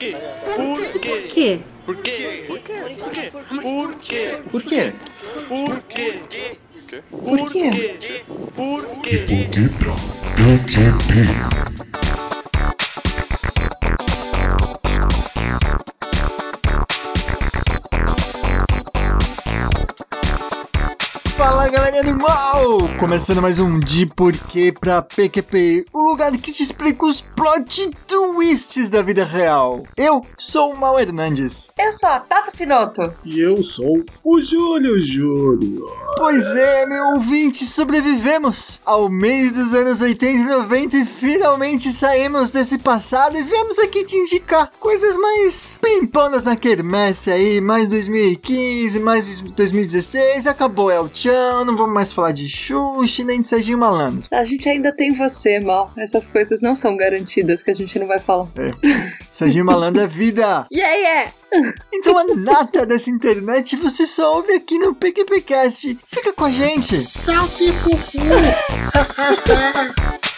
quê? Por quê? Por quê? Por quê? Por quê? Por quê? Por quê? Por quê? Por quê? Por quê? Quebra DTP. Fala galerinha do mal! Começando mais um De Porquê pra PQP, o lugar que te explica os plot twists da vida real. Eu sou o Mal Hernandes. Eu sou a Tata Pinoto. E eu sou o Júlio Júlio. Pois é, meu ouvinte, sobrevivemos ao mês dos anos 80 e 90 e finalmente saímos desse passado e viemos aqui te indicar coisas mais pimponas na quermesse aí, mais 2015, mais 2016, acabou El Chan, não vamos mais falar de Xuxa nem de Serginho Malandro. A gente ainda tem você, Mal. Essas coisas não são garantidas que a gente não vai falar. Serginho Malandro é vida! Yeah, yeah! Então a nata dessa internet você só ouve aqui no PQPcast. Fica com a gente! Salsi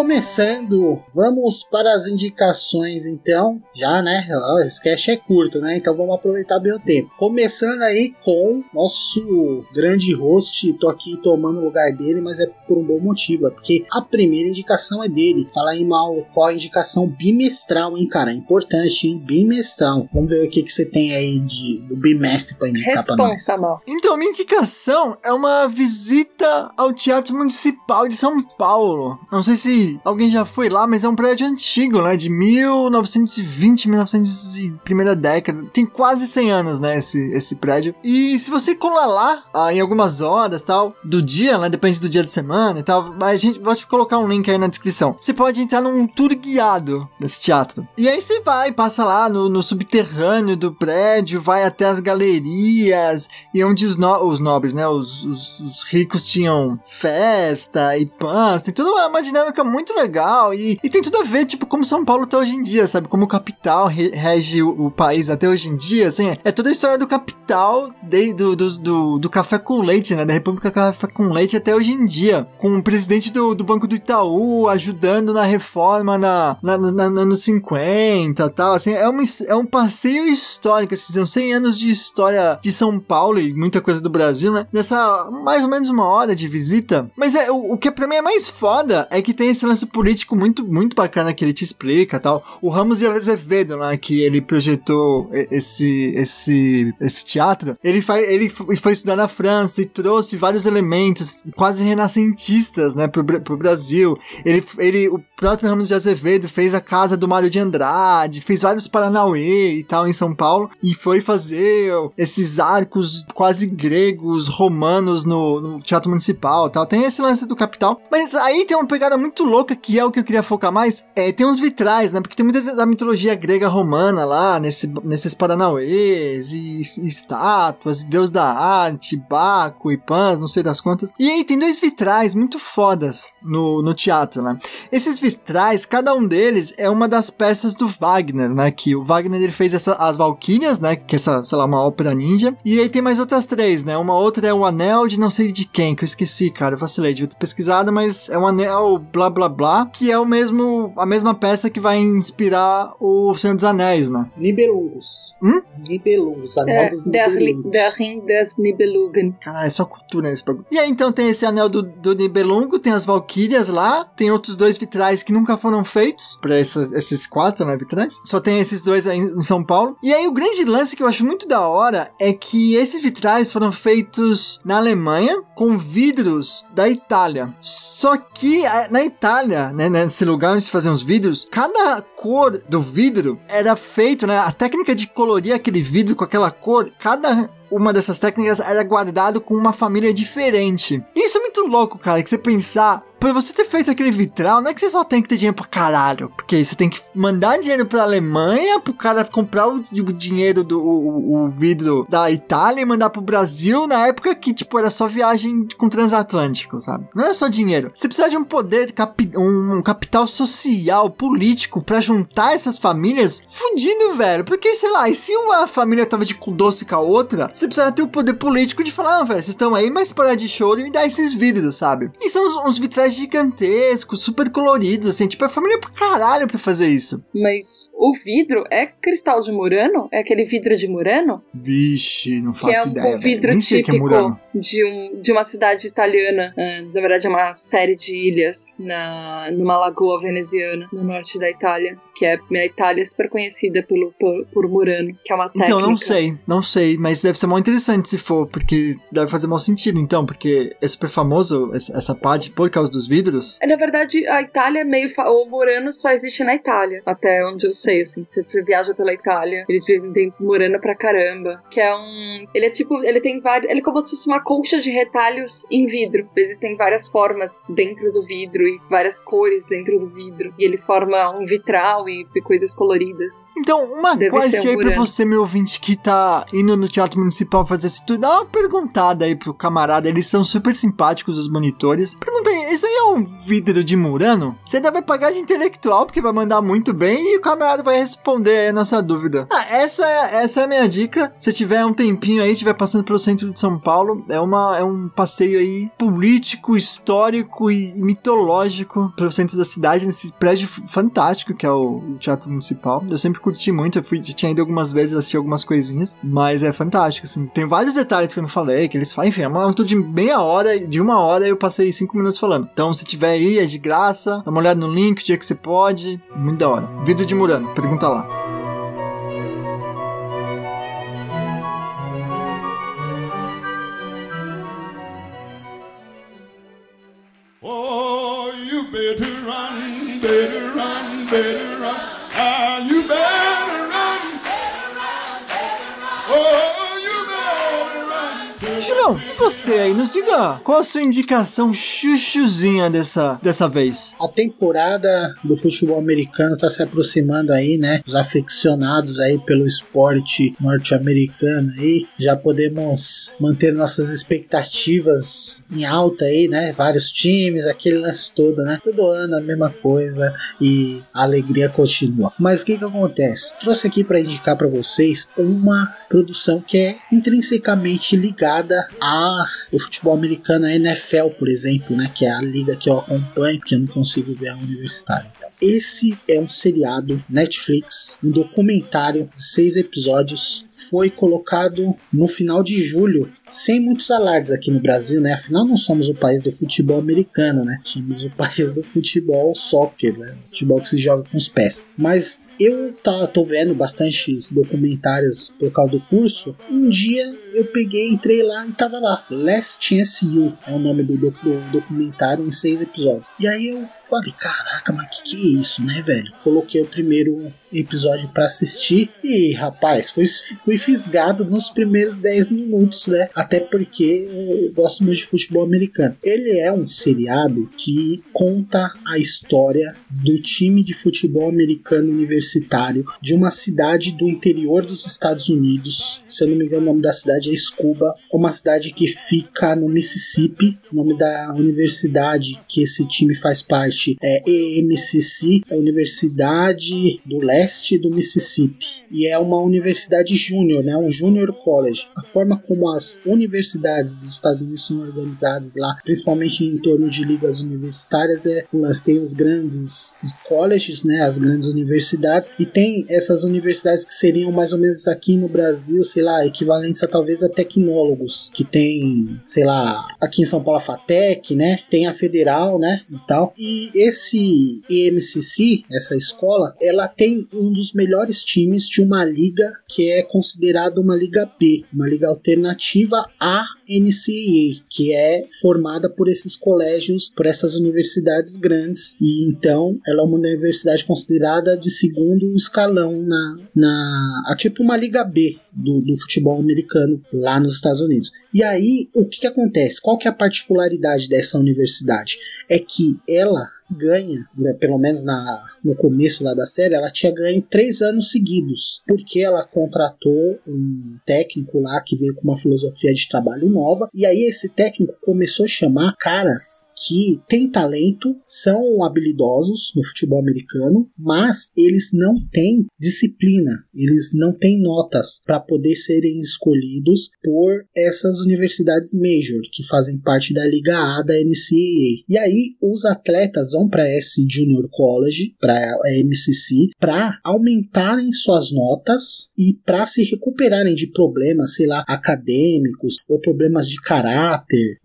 Começando, vamos para as indicações então. Já, né? Esse cast é curto, né? Então vamos aproveitar bem o tempo. Começando aí com nosso grande host. Tô aqui tomando o lugar dele, mas é por um bom motivo. É porque a primeira indicação é dele. Fala aí mal qual a indicação bimestral, hein, cara? É importante, hein? Bimestral. Vamos ver o que, que você tem aí de, do bimestre pra indicar pra nós. Responsa, Mal. Então, minha indicação é uma visita ao Teatro Municipal de São Paulo. Não sei se alguém já foi lá, mas é um prédio antigo, né? De 1920, 1900 e primeira década. Tem quase 100 anos, né? Esse, esse prédio. E se você colar lá, ah, em algumas horas, tal, do dia, né? Depende do dia de semana e tal. A gente vou te colocar um link aí na descrição. Você pode entrar num tour guiado nesse teatro. E aí você vai, passa lá no, no subterrâneo do prédio, vai até as galerias e onde os, no- os nobres, né? Os, os- os ricos tinham festa e pães. Tem toda uma, uma dinâmica muito legal e, e tem tudo a ver, tipo, como São Paulo tá hoje em dia, sabe? Como capital re- rege o, o país até hoje em dia, assim. É toda a história do capital, de- do, do, do, do café com leite, né? Da República Café com Leite até hoje em dia. Com o presidente do, do Banco do Itaú ajudando na reforma na, na, na, na- nos 50 e tal. Assim, é, uma, é um passeio histórico. Assim, são 100 anos de história de São Paulo e muita coisa do Brasil, né? Nessa mais ou menos uma hora de visita. Mas é, o, o que pra mim é mais foda é que tem esse lance político muito, muito bacana que ele te explica tal. O Ramos de Azevedo, né? Que ele projetou esse, esse, esse teatro. Ele, faz, ele foi estudar na França e trouxe vários elementos quase renascentistas, né? Pro, pro Brasil. Ele, ele, o próprio Ramos de Azevedo fez a casa do Mário de Andrade, fez vários Paranauê e tal em São Paulo, e foi fazer esses arcos quase gregos, romanos no, no Teatro Municipal tal. Tem esse lance do capital. Mas aí tem uma pegada muito louca que é o que eu queria focar mais. É, tem uns vitrais, né? Porque tem muita da mitologia grega romana lá, nesse, nesses Paranauês e, e estátuas, Deus da arte, Baco e Pans, não sei das quantas. E aí tem dois vitrais muito fodas no, no teatro, né? Esses vitrais, cada um deles é uma das peças do Wagner, né? Que o Wagner ele fez essa, as Valquírias, né? Que é essa, sei lá, uma ópera ninja. E aí tem mais outras três, né? Uma outra é o Anel de não sei de quem, que eu esqueci, cara. Eu vacilei, devia ter pesquisado, mas é um anel blá blá blá, que é o mesmo, a mesma peça que vai inspirar o Senhor dos Anéis, né? Nibelungos. Hum? Nibelungos, anel É, dos Nibelungos. der Ring des Nibelungen. Caralho, é só cultura nesse bagulho. E aí, então, tem esse anel do, do Nibelungo, tem as Valkyrias lá, tem outros dois vitrais que nunca foram feitos, pra essas- esses quatro, né, vitrais. Só tem esses dois aí em São Paulo. E aí, o grande lance que eu acho muito da hora é que esses vitrais foram feitos na Alemanha com vidros da Itália. Só que a- na Itália, né, nesse lugar onde se faziam os vidros, cada cor do vidro era feito, né, a técnica de colorir aquele vidro com aquela cor, cada uma dessas técnicas era guardado com uma família diferente. Isso é muito louco, cara, que você pensar pra você ter feito aquele vitral, não é que você só tem que ter dinheiro pra caralho. Porque você tem que mandar dinheiro pra Alemanha, pro cara comprar o, o dinheiro do o, o vidro da Itália e mandar pro Brasil na época que, tipo, era só viagem com transatlântico, sabe? Não é só dinheiro. Você precisa de um poder, capi um capital social, político, pra juntar essas famílias fudido, velho. Porque, sei lá, e se uma família tava de cu doce com a outra, você precisa ter o poder político de falar, ah, velho, vocês estão aí, mas para de show e me dá esses vidros, sabe? E são uns, uns vitrais gigantescos, super coloridos, assim, tipo, é família pra caralho pra fazer isso. Mas o vidro é cristal de Murano? É aquele vidro de Murano? Vixe, não faço que é um, ideia. um vidro Nem típico sei que é Murano. De, um, de uma cidade italiana. Ah, na verdade, é uma série de ilhas na, numa lagoa veneziana, no norte da Itália. Que é a Itália é super conhecida pelo, por, por Murano, que é uma técnica. Então, não sei, não sei, mas deve ser muito interessante se for, porque deve fazer mau sentido, então, porque é super famoso essa parte por causa dos vidros. É, Na verdade, a Itália é meio. O Murano só existe na Itália, até onde eu sei, assim. Você viaja pela Itália, eles vendem Murano pra caramba. Que é um. Ele é tipo. Ele tem vários. Ele é como se fosse uma colcha de retalhos em vidro. Existem várias formas dentro do vidro e várias cores dentro do vidro. E ele forma um vitral e coisas coloridas. Então, uma Deve um aí pra você, meu ouvinte, que tá indo no Teatro Municipal fazer isso tudo, dá uma perguntada aí pro camarada, eles são super simpáticos, os monitores. Pergunta aí, esse aí é um vidro de Murano? Você ainda vai pagar de intelectual, porque vai mandar muito bem, e o camarada vai responder aí a nossa dúvida. Ah, essa, é- essa é a minha dica. Se tiver um tempinho aí, estiver passando pelo centro de São Paulo, é, uma, é um passeio aí político, histórico e mitológico pelo centro da cidade, nesse prédio fantástico que é o, o Teatro Municipal. Eu sempre curti muito, eu fui, tinha ido algumas vezes assistir algumas coisinhas, mas é fantástico, assim. Tem vários detalhes que eu não falei, que eles fazem, enfim, é uma tour de meia hora, de uma hora eu passei cinco minutos falando. Então, se tiver aí, é de graça, dá uma olhada no link, o dia que você pode, muito da hora. Vidro de Murano, pergunta lá. Better run, better run, better você aí? Nos diga qual a sua indicação chuchuzinha dessa, dessa vez. A temporada do futebol americano está se aproximando aí, né? Os aficionados aí pelo esporte norte-americano aí, já podemos manter nossas expectativas em alta aí, né? Vários times, aquele lance todo, né? Todo ano a mesma coisa e a alegria continua. Mas o que que acontece? Trouxe aqui para indicar para vocês uma produção que é intrinsecamente ligada a o futebol americano, a NFL, por exemplo, né? Que é a liga que eu acompanho, porque eu não consigo ver a universitária. Esse é um seriado Netflix, um documentário de seis episódios. Foi colocado no final de julho, sem muitos alardes aqui no Brasil, né? Afinal, não somos o país do futebol americano, né? Somos o país do futebol soccer, né? Futebol que se joga com os pés. Mas eu tá, tô vendo bastante documentários por causa do curso. Um dia eu peguei, entrei lá e tava lá. Last Chance You é o nome do, doc- do documentário em seis episódios. E aí eu falei, caraca, mas que que é isso, né, velho? Coloquei o primeiro episódio pra assistir e, rapaz, fui, fui fisgado nos primeiros 10 minutos, né? Até porque eu gosto muito de futebol americano. Ele é um seriado que conta a história do time de futebol americano universitário de uma cidade do interior dos Estados Unidos. Se eu não me engano, o nome da cidade é Scuba, uma cidade que fica no Mississippi. O nome da universidade que esse time faz parte é EMCC, é a Universidade do Leste do Mississippi. E é uma universidade júnior, né? Um junior college. A forma como as universidades dos Estados Unidos são organizadas lá, principalmente em torno de ligas universitárias, é nós tem os grandes colleges, né? As grandes universidades e tem essas universidades que seriam mais ou menos aqui no Brasil, sei lá, equivalência talvez a tecnólogos, que tem, sei lá, aqui em São Paulo a FATEC, né? Tem a Federal, né? E tal. E esse EMCC, essa escola, ela tem um dos melhores times de uma liga que é considerada uma liga B, uma liga alternativa à NCAA, que é formada por esses colégios, por essas universidades grandes, e então ela é uma universidade considerada de segundo escalão na, na a tipo uma liga B do, do futebol americano lá nos Estados Unidos. E aí, o que, que acontece? Qual que é a particularidade dessa universidade? É que ela ganha, né, pelo menos na, no começo lá da série, ela tinha ganho três anos seguidos, porque ela contratou um técnico lá que veio com uma filosofia de trabalho nova, e aí esse técnico começou a chamar caras que têm talento, são habilidosos no futebol americano, mas eles não têm disciplina, eles não têm notas para poder serem escolhidos por essas universidades major que fazem parte da Liga A da NCAA. E aí os atletas vão para esse Junior College, a MCC, para aumentarem suas notas e para se recuperarem de problemas, sei lá, acadêmicos ou problemas de caráter,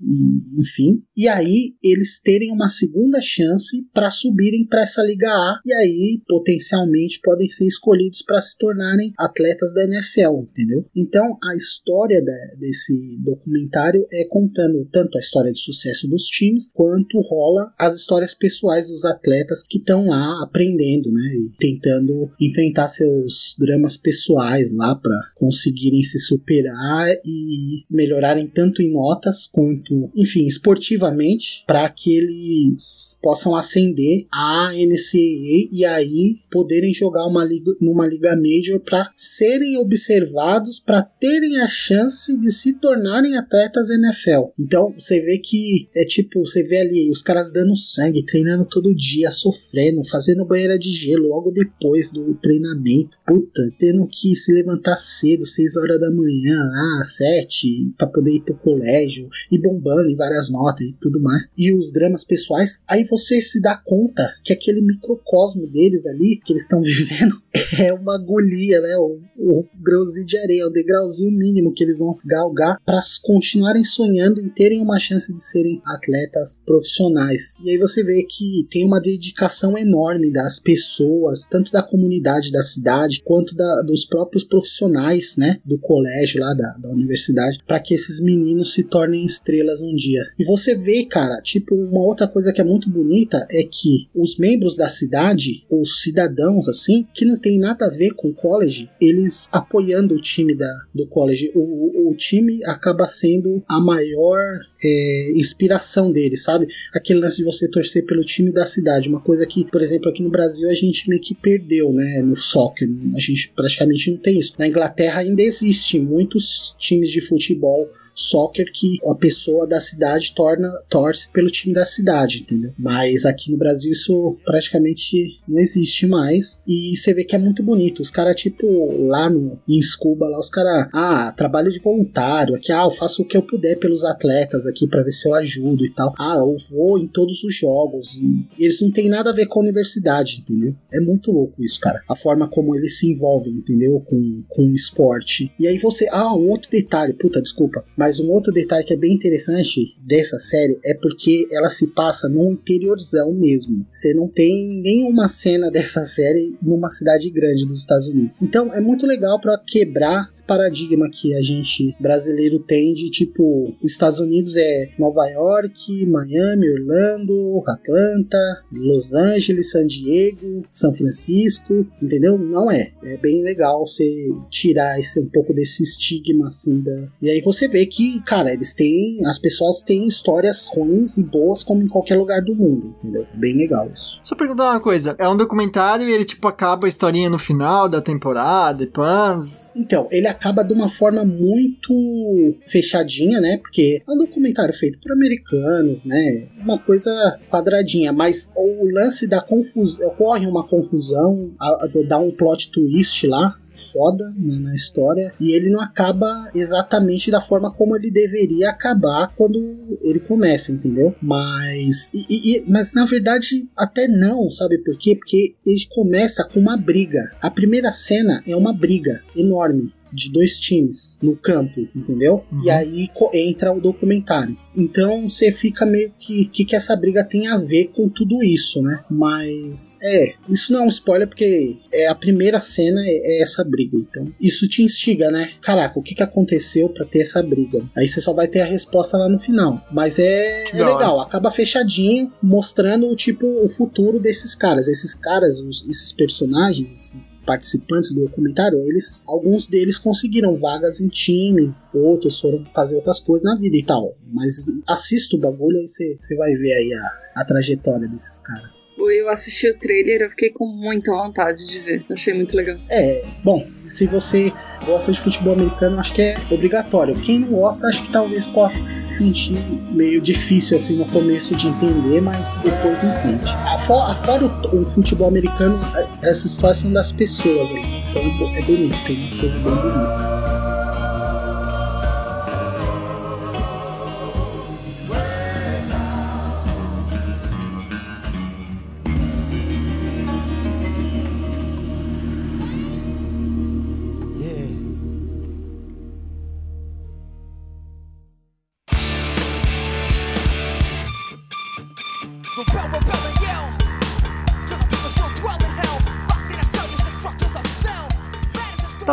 enfim. E aí eles terem uma segunda chance para subirem para essa Liga A e aí potencialmente podem ser escolhidos para se tornarem atletas da NFL, entendeu? Então a história da, desse documentário é contando tanto a história de sucesso dos times quanto rola as histórias pessoais dos atletas que estão lá aprendendo, né, e tentando enfrentar seus dramas pessoais lá para conseguirem se superar e melhorarem tanto em notas quanto, enfim, esportivamente, para que eles possam ascender a NCAA e aí poderem jogar uma liga, numa liga major para serem observados, para terem a chance de se tornarem atletas NFL. Então você vê que é tipo, você vê ali os caras dando sangue, treinando todo dia, sofrendo, fazendo banheira de gelo logo depois do treinamento. Puta, tendo que se levantar cedo, 6 horas da manhã, lá, 7, para poder ir pro colégio, e bombando em várias notas e tudo mais. E os dramas pessoais, aí você se dá conta que aquele microcosmo deles ali, que eles estão vivendo, é uma agulha, né? O, o grãozinho de areia, o degrauzinho mínimo que eles vão galgar para continuarem sonhando e terem uma chance de serem atletas profissionais. E aí você vê que tem uma dedicação enorme das pessoas, tanto da comunidade da cidade quanto da, dos próprios profissionais, né, do colégio lá da, da universidade, para que esses meninos se tornem estrelas um dia. E você vê, cara, tipo uma outra coisa que é muito bonita é que os membros da cidade, os cidadãos assim, que não tem nada a ver com o college, eles apoiando o time da, do college, o, o, o time acaba sendo a maior é, inspiração deles, sabe? Aquele lance de você torcer pelo time da cidade, uma coisa que, por exemplo, aqui no Brasil a gente meio que perdeu, né? No soccer, a gente praticamente não tem isso. Na Inglaterra ainda existem muitos times de futebol soccer que a pessoa da cidade torna torce pelo time da cidade, entendeu? Mas aqui no Brasil isso praticamente não existe mais e você vê que é muito bonito. Os caras tipo lá no em Scuba lá os caras, ah, trabalho de voluntário, aqui ah, eu faço o que eu puder pelos atletas aqui para ver se eu ajudo e tal. Ah, eu vou em todos os jogos e eles não tem nada a ver com a universidade, entendeu? É muito louco isso, cara. A forma como eles se envolvem, entendeu? Com, com o esporte. E aí você, ah, um outro detalhe, puta, desculpa, mas mas um outro detalhe que é bem interessante dessa série é porque ela se passa no interiorzão mesmo. Você não tem nenhuma cena dessa série numa cidade grande dos Estados Unidos. Então é muito legal para quebrar esse paradigma que a gente brasileiro tem de tipo, Estados Unidos é Nova York, Miami, Orlando, Atlanta, Los Angeles, San Diego, São Francisco, entendeu? Não é. É bem legal você tirar esse um pouco desse estigma assim da. E aí você vê que que, cara, eles têm. As pessoas têm histórias ruins e boas como em qualquer lugar do mundo, entendeu? Bem legal isso. Só perguntar uma coisa: é um documentário e ele, tipo, acaba a historinha no final da temporada e pans? Então, ele acaba de uma forma muito fechadinha, né? Porque é um documentário feito por americanos, né? Uma coisa quadradinha, mas o lance da confusão. Ocorre uma confusão, a, a, dá um plot twist lá foda né, na história e ele não acaba exatamente da forma como ele deveria acabar quando ele começa, entendeu? Mas, e, e, mas na verdade até não, sabe por quê? Porque ele começa com uma briga. A primeira cena é uma briga enorme de dois times no campo, entendeu? Uhum. E aí entra o documentário. Então você fica meio que. O que, que essa briga tem a ver com tudo isso, né? Mas. É, isso não é um spoiler porque é a primeira cena é, é essa briga. Então isso te instiga, né? Caraca, o que, que aconteceu pra ter essa briga? Aí você só vai ter a resposta lá no final. Mas é, é legal, acaba fechadinho, mostrando tipo o futuro desses caras. Esses caras, os- esses personagens, esses participantes do documentário, eles, alguns deles conseguiram vagas em times, outros foram fazer outras coisas na vida e tal. Mas assista o bagulho você você vai ver aí a, a trajetória desses caras. Eu assisti o trailer, eu fiquei com muita vontade de ver. Achei muito legal. É, bom, se você gosta de futebol americano, acho que é obrigatório. Quem não gosta, acho que talvez possa se sentir meio difícil assim no começo de entender, mas depois entende. Afora, afora o, o futebol americano, é- essas histórias são das pessoas ali. Então é é bonito, tem umas coisas bem bonitas.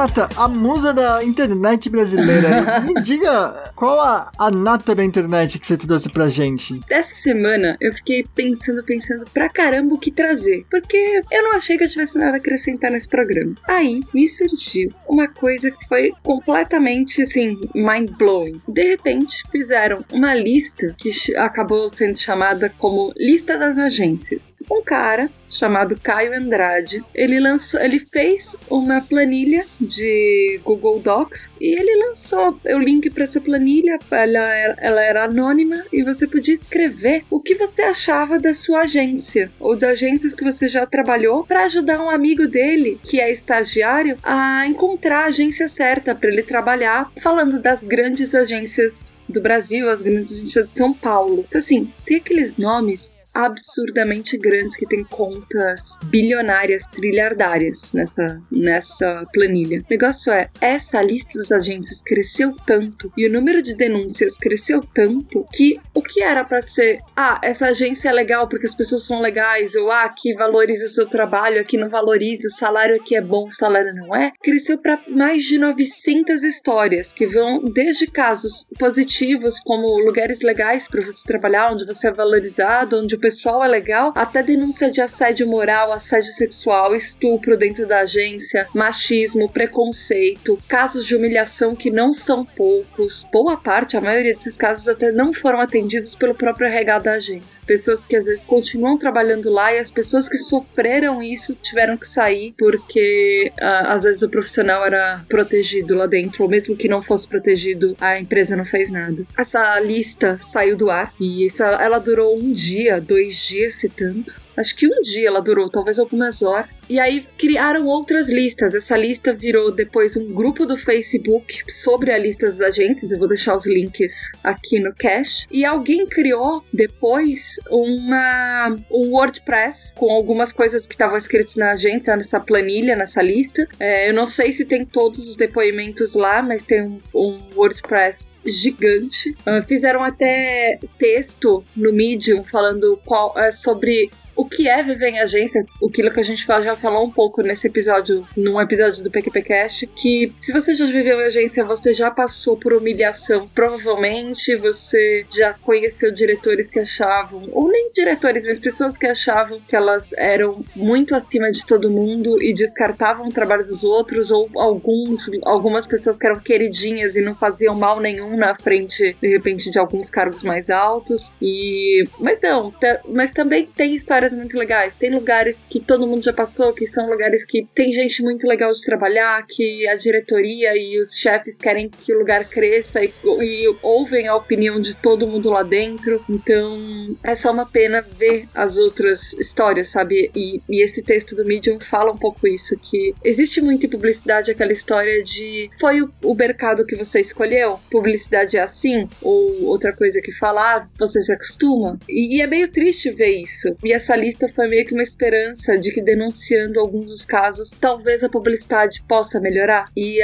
As a musa da internet brasileira. Me diga qual a, a nata da internet que você trouxe pra gente. Dessa semana eu fiquei pensando, pensando pra caramba o que trazer. Porque eu não achei que eu tivesse nada a acrescentar nesse programa. Aí me surgiu uma coisa que foi completamente assim, mind blowing. De repente fizeram uma lista que acabou sendo chamada como Lista das Agências. Um cara chamado Caio Andrade, ele lançou, ele fez uma planilha de Google Docs e ele lançou o link para essa planilha. Ela era, ela era anônima e você podia escrever o que você achava da sua agência ou das agências que você já trabalhou para ajudar um amigo dele que é estagiário a encontrar a agência certa para ele trabalhar, falando das grandes agências do Brasil, as grandes agências de São Paulo. Então assim, tem aqueles nomes absurdamente grandes que tem contas bilionárias, trilhardárias nessa, nessa planilha. O negócio é, essa lista das agências cresceu tanto e o número de denúncias cresceu tanto que o que era para ser, ah, essa agência é legal porque as pessoas são legais, ou ah, aqui valorize o seu trabalho, aqui não valorize, o salário aqui é bom, o salário não é, cresceu para mais de 900 histórias que vão desde casos positivos como lugares legais para você trabalhar, onde você é valorizado, onde pessoal é legal, até denúncia de assédio moral, assédio sexual, estupro dentro da agência, machismo, preconceito, casos de humilhação que não são poucos. Boa parte, a maioria desses casos até não foram atendidos pelo próprio RH da agência. Pessoas que às vezes continuam trabalhando lá e as pessoas que sofreram isso tiveram que sair porque ah, às vezes o profissional era protegido lá dentro, ou mesmo que não fosse protegido, a empresa não fez nada. Essa lista saiu do ar e isso, ela durou um dia, dois dias, se tanto. Acho que um dia ela durou, talvez algumas horas. E aí criaram outras listas. Essa lista virou depois um grupo do Facebook sobre a lista das agências. Eu vou deixar os links aqui no cast. E alguém criou depois uma um WordPress com algumas coisas que estavam escritas na agenda, nessa planilha, nessa lista. É, eu não sei se tem todos os depoimentos lá, mas tem um, um WordPress gigante. Ah, fizeram até texto no Medium falando qual, é, sobre o que é viver em agência, aquilo que a gente já falou um pouco nesse episódio, num episódio do PQPcast, que se você já viveu em agência, você já passou por humilhação, provavelmente você já conheceu diretores que achavam, ou nem diretores, mas pessoas que achavam que elas eram muito acima de todo mundo e descartavam o trabalho dos outros, ou alguns, algumas pessoas que eram queridinhas e não faziam mal nenhum na frente, de repente, de alguns cargos mais altos. E mas não, mas também tem histórias muito legais. Tem lugares que todo mundo já passou, que são lugares que tem gente muito legal de trabalhar, que a diretoria e os chefes querem que o lugar cresça e, e ouvem a opinião de todo mundo lá dentro. Então é só uma pena ver as outras histórias, sabe? E, e esse texto do Medium fala um pouco isso, que existe muito em publicidade aquela história de foi o, o mercado que você escolheu? Publicidade é assim? Ou outra coisa que falar, você se acostuma? E, e é meio triste ver isso. E essa lista foi meio que uma esperança de que denunciando alguns dos casos, talvez a publicidade possa melhorar. E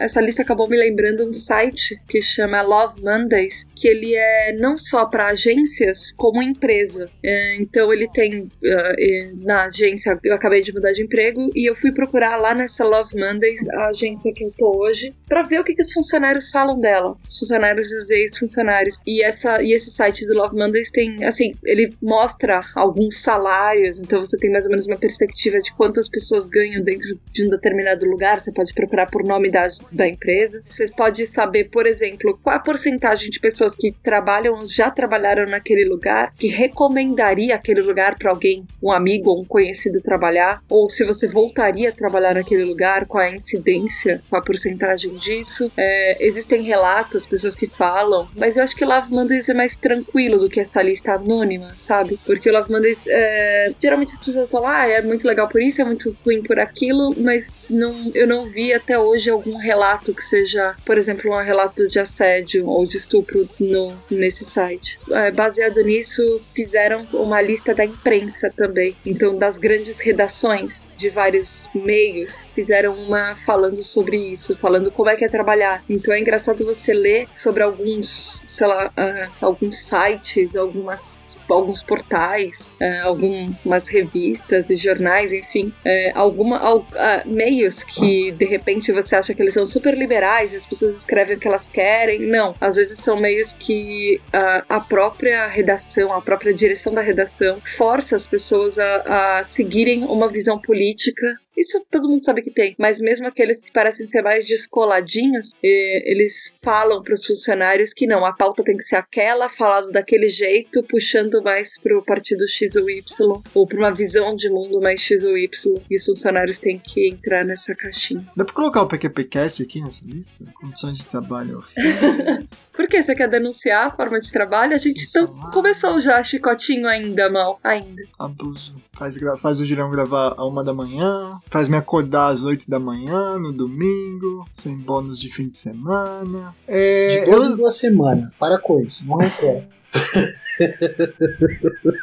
essa lista acabou me lembrando um site que chama Love Mondays, que ele é não só para agências, como empresa. É, então ele tem eh, na agência, eu acabei de mudar de emprego e eu fui procurar lá nessa Love Mondays, a agência que eu tô hoje, para ver o que, que os funcionários falam dela, os funcionários e os ex-funcionários. E essa e esse site do Love Mondays tem, assim, ele mostra alguns salários, então você tem mais ou menos uma perspectiva de quantas pessoas ganham dentro de um determinado lugar. Você pode procurar por nome da, da empresa. Você pode saber, por exemplo, qual a porcentagem de pessoas que trabalham, já trabalharam naquele lugar, que recomendaria aquele lugar para alguém, um amigo ou um conhecido trabalhar, ou se você voltaria a trabalhar naquele lugar, qual a incidência, qual a porcentagem disso. É, existem relatos, pessoas que falam, mas eu acho que Love Mondays é mais tranquilo do que essa lista anônima, sabe? Porque o Love Mondays, é, geralmente as pessoas falam, ah, é muito legal por isso, é muito ruim por aquilo, mas não, eu não vi até hoje algum relato que seja, por exemplo, um relato de assédio ou de estupro no, nesse site. É, baseado nisso, fizeram uma lista da imprensa também. Então, das grandes redações de vários meios, fizeram uma falando sobre isso, falando como é que é trabalhar. Então, é engraçado você ler sobre alguns, sei lá, ah, alguns sites, algumas alguns portais, eh, algumas revistas e jornais, enfim, eh, alguma, al- ah, meios que de repente você acha que eles são super liberais e as pessoas escrevem o que elas querem. Não, às vezes são meios que ah, a própria redação, a própria direção da redação força as pessoas a, a seguirem uma visão política. Isso todo mundo sabe que tem, mas mesmo aqueles que parecem ser mais descoladinhos, eles falam para os funcionários que não, a pauta tem que ser aquela, falado daquele jeito, puxando mais pro partido X ou Y, ou pra uma visão de mundo mais X ou Y, e os funcionários têm que entrar nessa caixinha. Dá pra colocar o PQPcast aqui nessa lista? Condições de trabalho. Por que você quer denunciar a forma de trabalho? A gente Sim, então, começou já chicotinho ainda, mal, ainda. Abuso. Faz, faz o Julião gravar a uma da manhã, faz me acordar às oito da manhã, no domingo, sem bônus de fim de semana. É, De duas em eu, duas semanas. Para com isso, não reclamo.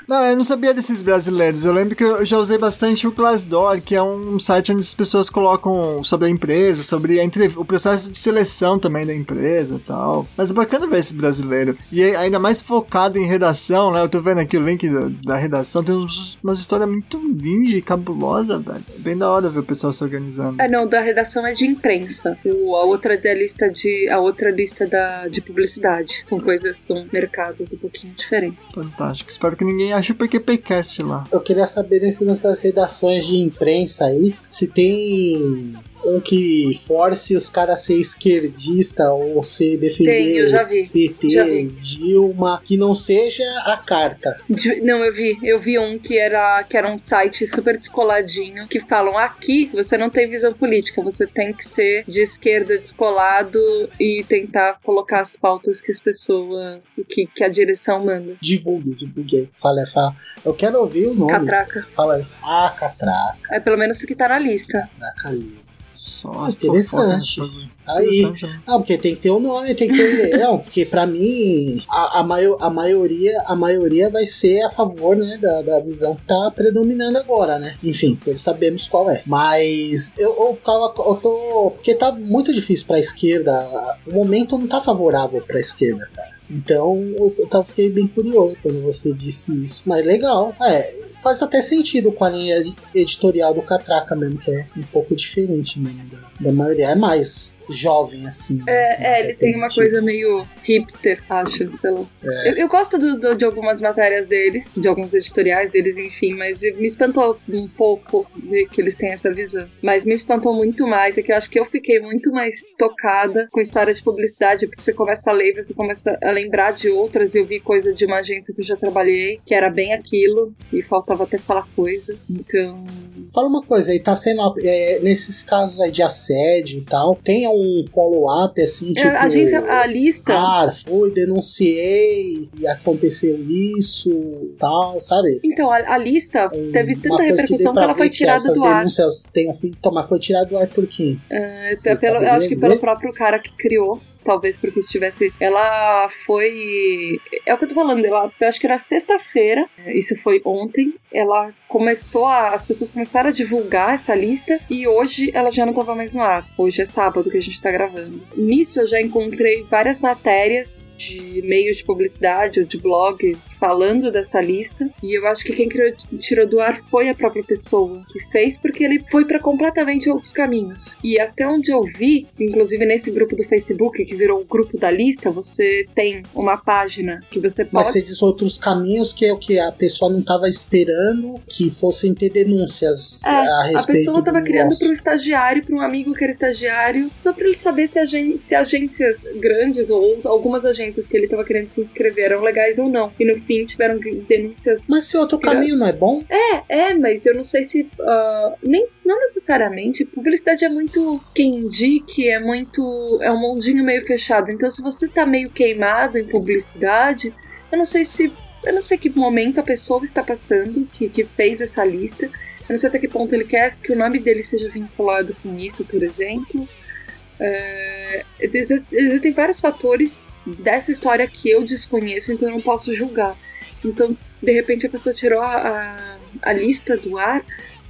não, eu não sabia desses brasileiros. Eu lembro que eu já usei bastante o Glassdoor, que é um site onde as pessoas colocam sobre a empresa, sobre a entrev- o processo de seleção também da empresa e tal. Mas é bacana ver esse brasileiro. E é ainda mais focado em redação, né? Eu tô vendo aqui o link da, da redação, tem uns, umas histórias muito lindas e cabulosas, velho. É bem da hora ver o pessoal se organizando. Ah, não, da redação é de imprensa. O, a outra é lista de. A outra lista da, de publicidade. São coisas, são mercados um pouquinho diferentes. Fantástico. Espero que ninguém ache o PQPcast lá. Eu queria saber nesse dessas redações de imprensa aí, se tem um que force os caras a ser esquerdista ou se defender Tem, eu já vi. PT, já. Dilma, que não seja a carta. Não, eu vi. Eu vi um que era, que era um site super descoladinho, que falam aqui você não tem visão política, você tem que ser de esquerda descolado e tentar colocar as pautas que as pessoas, que, que a direção manda. Divulgue, divulgue. Fala, fala. Eu quero ouvir o nome. Catraca. Fala aí. Ah, Catraca, É pelo menos o que tá na lista. Catraca livre. Só Ah, as interessante. Aí, Interessante, né? Não, porque tem que ter um nome, tem que ter. não, porque pra mim a, a, maio- a maioria a maioria vai ser a favor, né, da, da visão que tá predominando agora, né? Enfim, todos sabemos qual é. Mas eu, eu ficava. Eu tô. Porque tá muito difícil pra esquerda. O momento não tá favorável pra esquerda, cara. Então eu, eu fiquei bem curioso quando você disse isso. Mas legal. É. Faz até sentido com a linha editorial do Catraca mesmo, que é um pouco diferente mesmo da, da maioria. É mais jovem, assim. né? É, ele tem uma coisa meio hipster, acho, sei lá. Eu, eu gosto do- do- de algumas matérias deles, de alguns editoriais deles, enfim, mas me espantou um pouco ver que eles têm essa visão. Mas me espantou muito mais, é que eu acho que eu fiquei muito mais tocada com história de publicidade, porque você começa a ler, você começa a lembrar de outras, e eu vi coisa de uma agência que eu já trabalhei, que era bem aquilo, e faltava até falar coisa. Então. Fala uma coisa, aí tá sendo. é, nesses casos aí de assédio e tal, tem um follow-up assim, tipo. a agência, a lista. Ah, fui, denunciei e aconteceu isso tal, sabe? Então, a, a lista teve Uma tanta repercussão que, pra ela foi que tirada do ar. denúncias têm um fim. Então, mas foi tirado do ar por quem? É, pelo, acho que pelo próprio cara que criou. Talvez porque estivesse. Ela foi. É o que eu tô falando, ela eu acho que era sexta-feira, isso foi ontem. Ela começou a. As pessoas começaram a divulgar essa lista e hoje ela já não tava mais no ar. Hoje é sábado que a gente tá gravando. Nisso eu já encontrei várias matérias de meios de publicidade ou de blogs falando dessa lista. E eu acho que quem criou, tirou do ar foi a própria pessoa que fez, porque ele foi para completamente outros caminhos. E até onde eu vi, inclusive nesse grupo do Facebook, que virou o grupo da lista, você tem uma página que você pode. Mas você diz outros caminhos que é o que a pessoa não estava esperando que fossem ter denúncias É, a a respeito pessoa tava do criando para um estagiário, para um amigo que era estagiário, só para ele saber se, agen- se agências grandes ou algumas agências que ele tava querendo se inscrever eram legais ou não. E no fim tiveram denúncias. Mas se outro caminho não é bom? É, é, mas eu não sei se. ah, nem, não necessariamente. Publicidade é muito quem indique, é muito. É um mundinho meio fechado. Então, se você tá meio queimado em publicidade, eu não sei se. Eu não sei que momento a pessoa está passando que, que fez essa lista. Eu não sei até que ponto ele quer que o nome dele seja vinculado com isso, por exemplo. É, exist- existem vários fatores dessa história que eu desconheço, então eu não posso julgar. Então, de repente, a pessoa tirou a, a, a lista do ar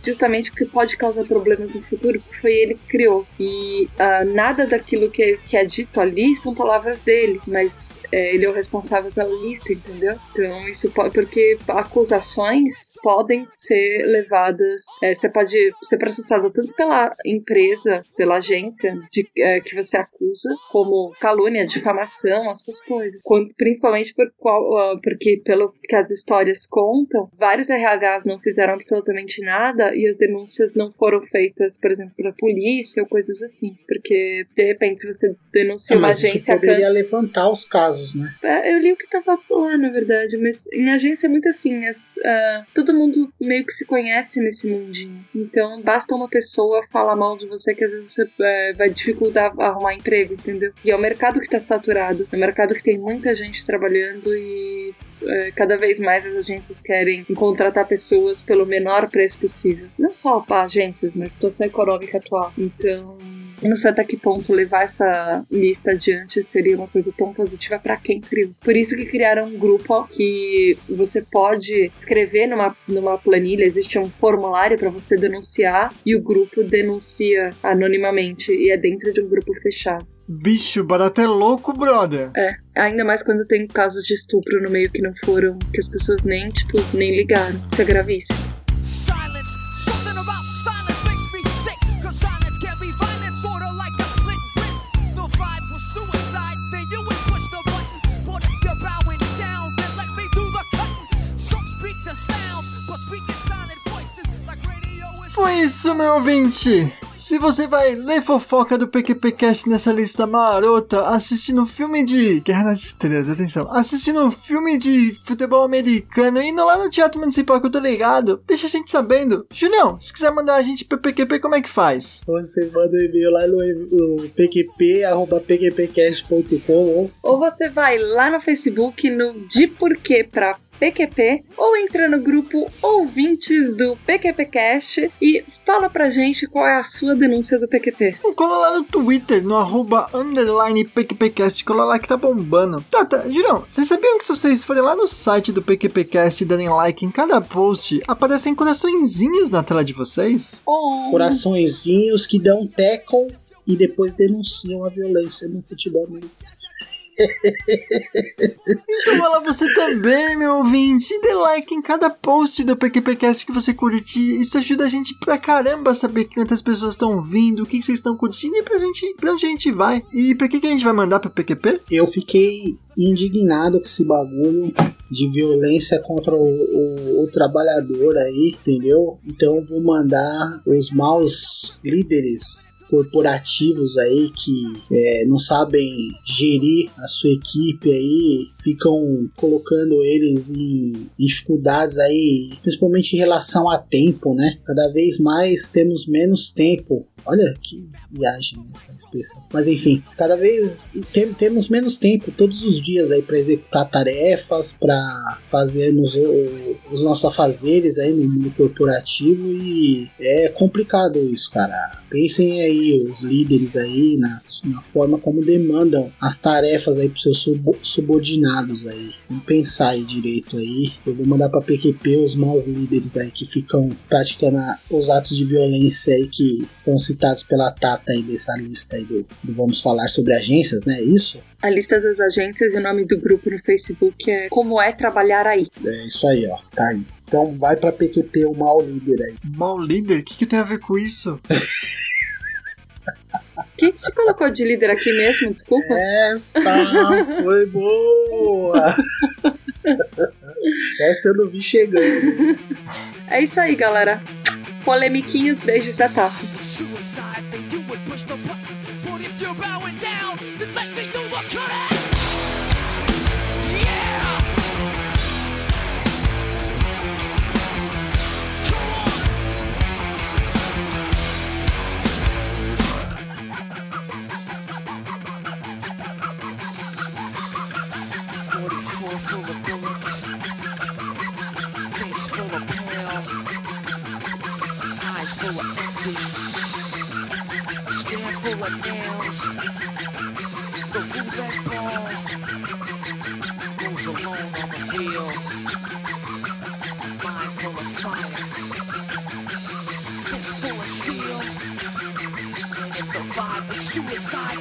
justamente porque pode causar problemas no futuro, porque foi ele que criou. E ah, nada daquilo que, que é dito ali são palavras dele, mas é, ele é o responsável pela lista, entendeu? Então, isso pode. Porque acusações podem ser levadas. é, você pode ser processado tanto pela empresa, pela agência de, é, que você acusa, como calúnia, difamação, essas coisas. Quando, principalmente por qual, ah, porque, pelo que as histórias contam, vários RHs não fizeram absolutamente nada e as denúncias não foram feitas, por exemplo, pela polícia ou coisas assim. Porque, de repente, se você denuncia Ah, uma isso agência. poderia levantar os casos, né? É, Eu li o que tava lá, na verdade, mas em agência é muito assim, as- ah, todo mundo meio que se conhece nesse mundinho. Então basta uma pessoa falar mal de você que às vezes você é, vai dificultar arrumar emprego, entendeu? E é o mercado que tá saturado, é um mercado que tem muita gente trabalhando e é, cada vez mais as agências querem contratar pessoas pelo menor preço possível. Não só para agências, mas situação econômica atual. Então, não sei até que ponto levar essa lista adiante seria uma coisa tão positiva para quem criou. Por isso que criaram um grupo que você pode escrever numa, numa planilha, existe um formulário para você denunciar e o grupo denuncia anonimamente e é dentro de um grupo fechado. Bicho, barato é louco, brother. É, ainda mais quando tem casos de estupro no meio que não foram, que as pessoas nem, tipo, nem ligaram. Isso é gravíssimo. Silence, something about silence makes me sick. Cause silence can be violent, sorta like a slit wrist. The vibe was suicide, then you would push the button. But if you're bowing down, then let me do the cutting. Some speak the sounds, but speak in silent voices like radio is. Foi isso, meu ouvinte! Se você vai ler fofoca do PQPcast nessa lista marota, assistindo um filme de Guerra nas Estrelas, atenção, assistindo um filme de futebol americano, indo lá no Teatro Municipal que eu tô ligado, deixa a gente sabendo. Julião, se quiser mandar a gente pro PQP, como é que faz? Você manda um e-mail lá no, no pqp, arroba pqpcast.com ou Ou você vai lá no Facebook no De Porquê pra PQP, ou entra no grupo Ouvintes do PQPcast e fala pra gente qual é a sua denúncia do PQP. Ou cola lá no Twitter, no arroba underline PQPcast, cola lá que tá bombando. Tá, tá, Julião, vocês sabiam que se vocês forem lá no site do PQPcast e darem like em cada post, aparecem coraçõezinhos na tela de vocês? Oh, coraçõezinhos que dão tackle e depois denunciam a violência no futebol americano. Então vai lá você também, meu ouvinte, dê like em cada post do PQPcast que você curtir. Isso ajuda a gente pra caramba a saber quantas pessoas estão ouvindo, o que vocês estão curtindo e pra gente, pra onde a gente vai. E pra que, que a gente vai mandar pro PQP? Eu fiquei indignado com esse bagulho de violência contra o, o- o trabalhador aí, entendeu? Então vou mandar os maus líderes corporativos aí que é, não sabem gerir a sua equipe aí, ficam colocando eles em, em dificuldades aí, principalmente em relação a tempo, né? Cada vez mais temos menos tempo Olha que viagem essa expressão. Mas enfim, cada vez tem- temos menos tempo todos os dias aí para executar tarefas, para fazermos o, os nossos afazeres aí no mundo corporativo e é complicado isso, cara. Pensem aí os líderes aí na, na forma como demandam as tarefas aí para seus sub, subordinados aí. Vamos pensar aí direito aí. Eu vou mandar para PQP os maus líderes aí que ficam praticando os atos de violência aí que foram citados pela Tata aí dessa lista aí do, do Vamos Falar sobre Agências, né? É Isso? A lista das agências e o nome do grupo no Facebook é Como é Trabalhar Aí. É isso aí, ó. Tá aí. Então vai pra PQP o mau líder aí. Mal líder? O que, que tem a ver com isso? Quem que te colocou de líder aqui mesmo? Desculpa. Essa foi boa! Essa eu não vi chegando. É isso aí, galera. Polemiquinhos, beijos da Tata. Empty. Stand full of nails. The roulette ball goes alone on the hill. Mind full of fire. Fist full of steel. And if the vibe was suicide,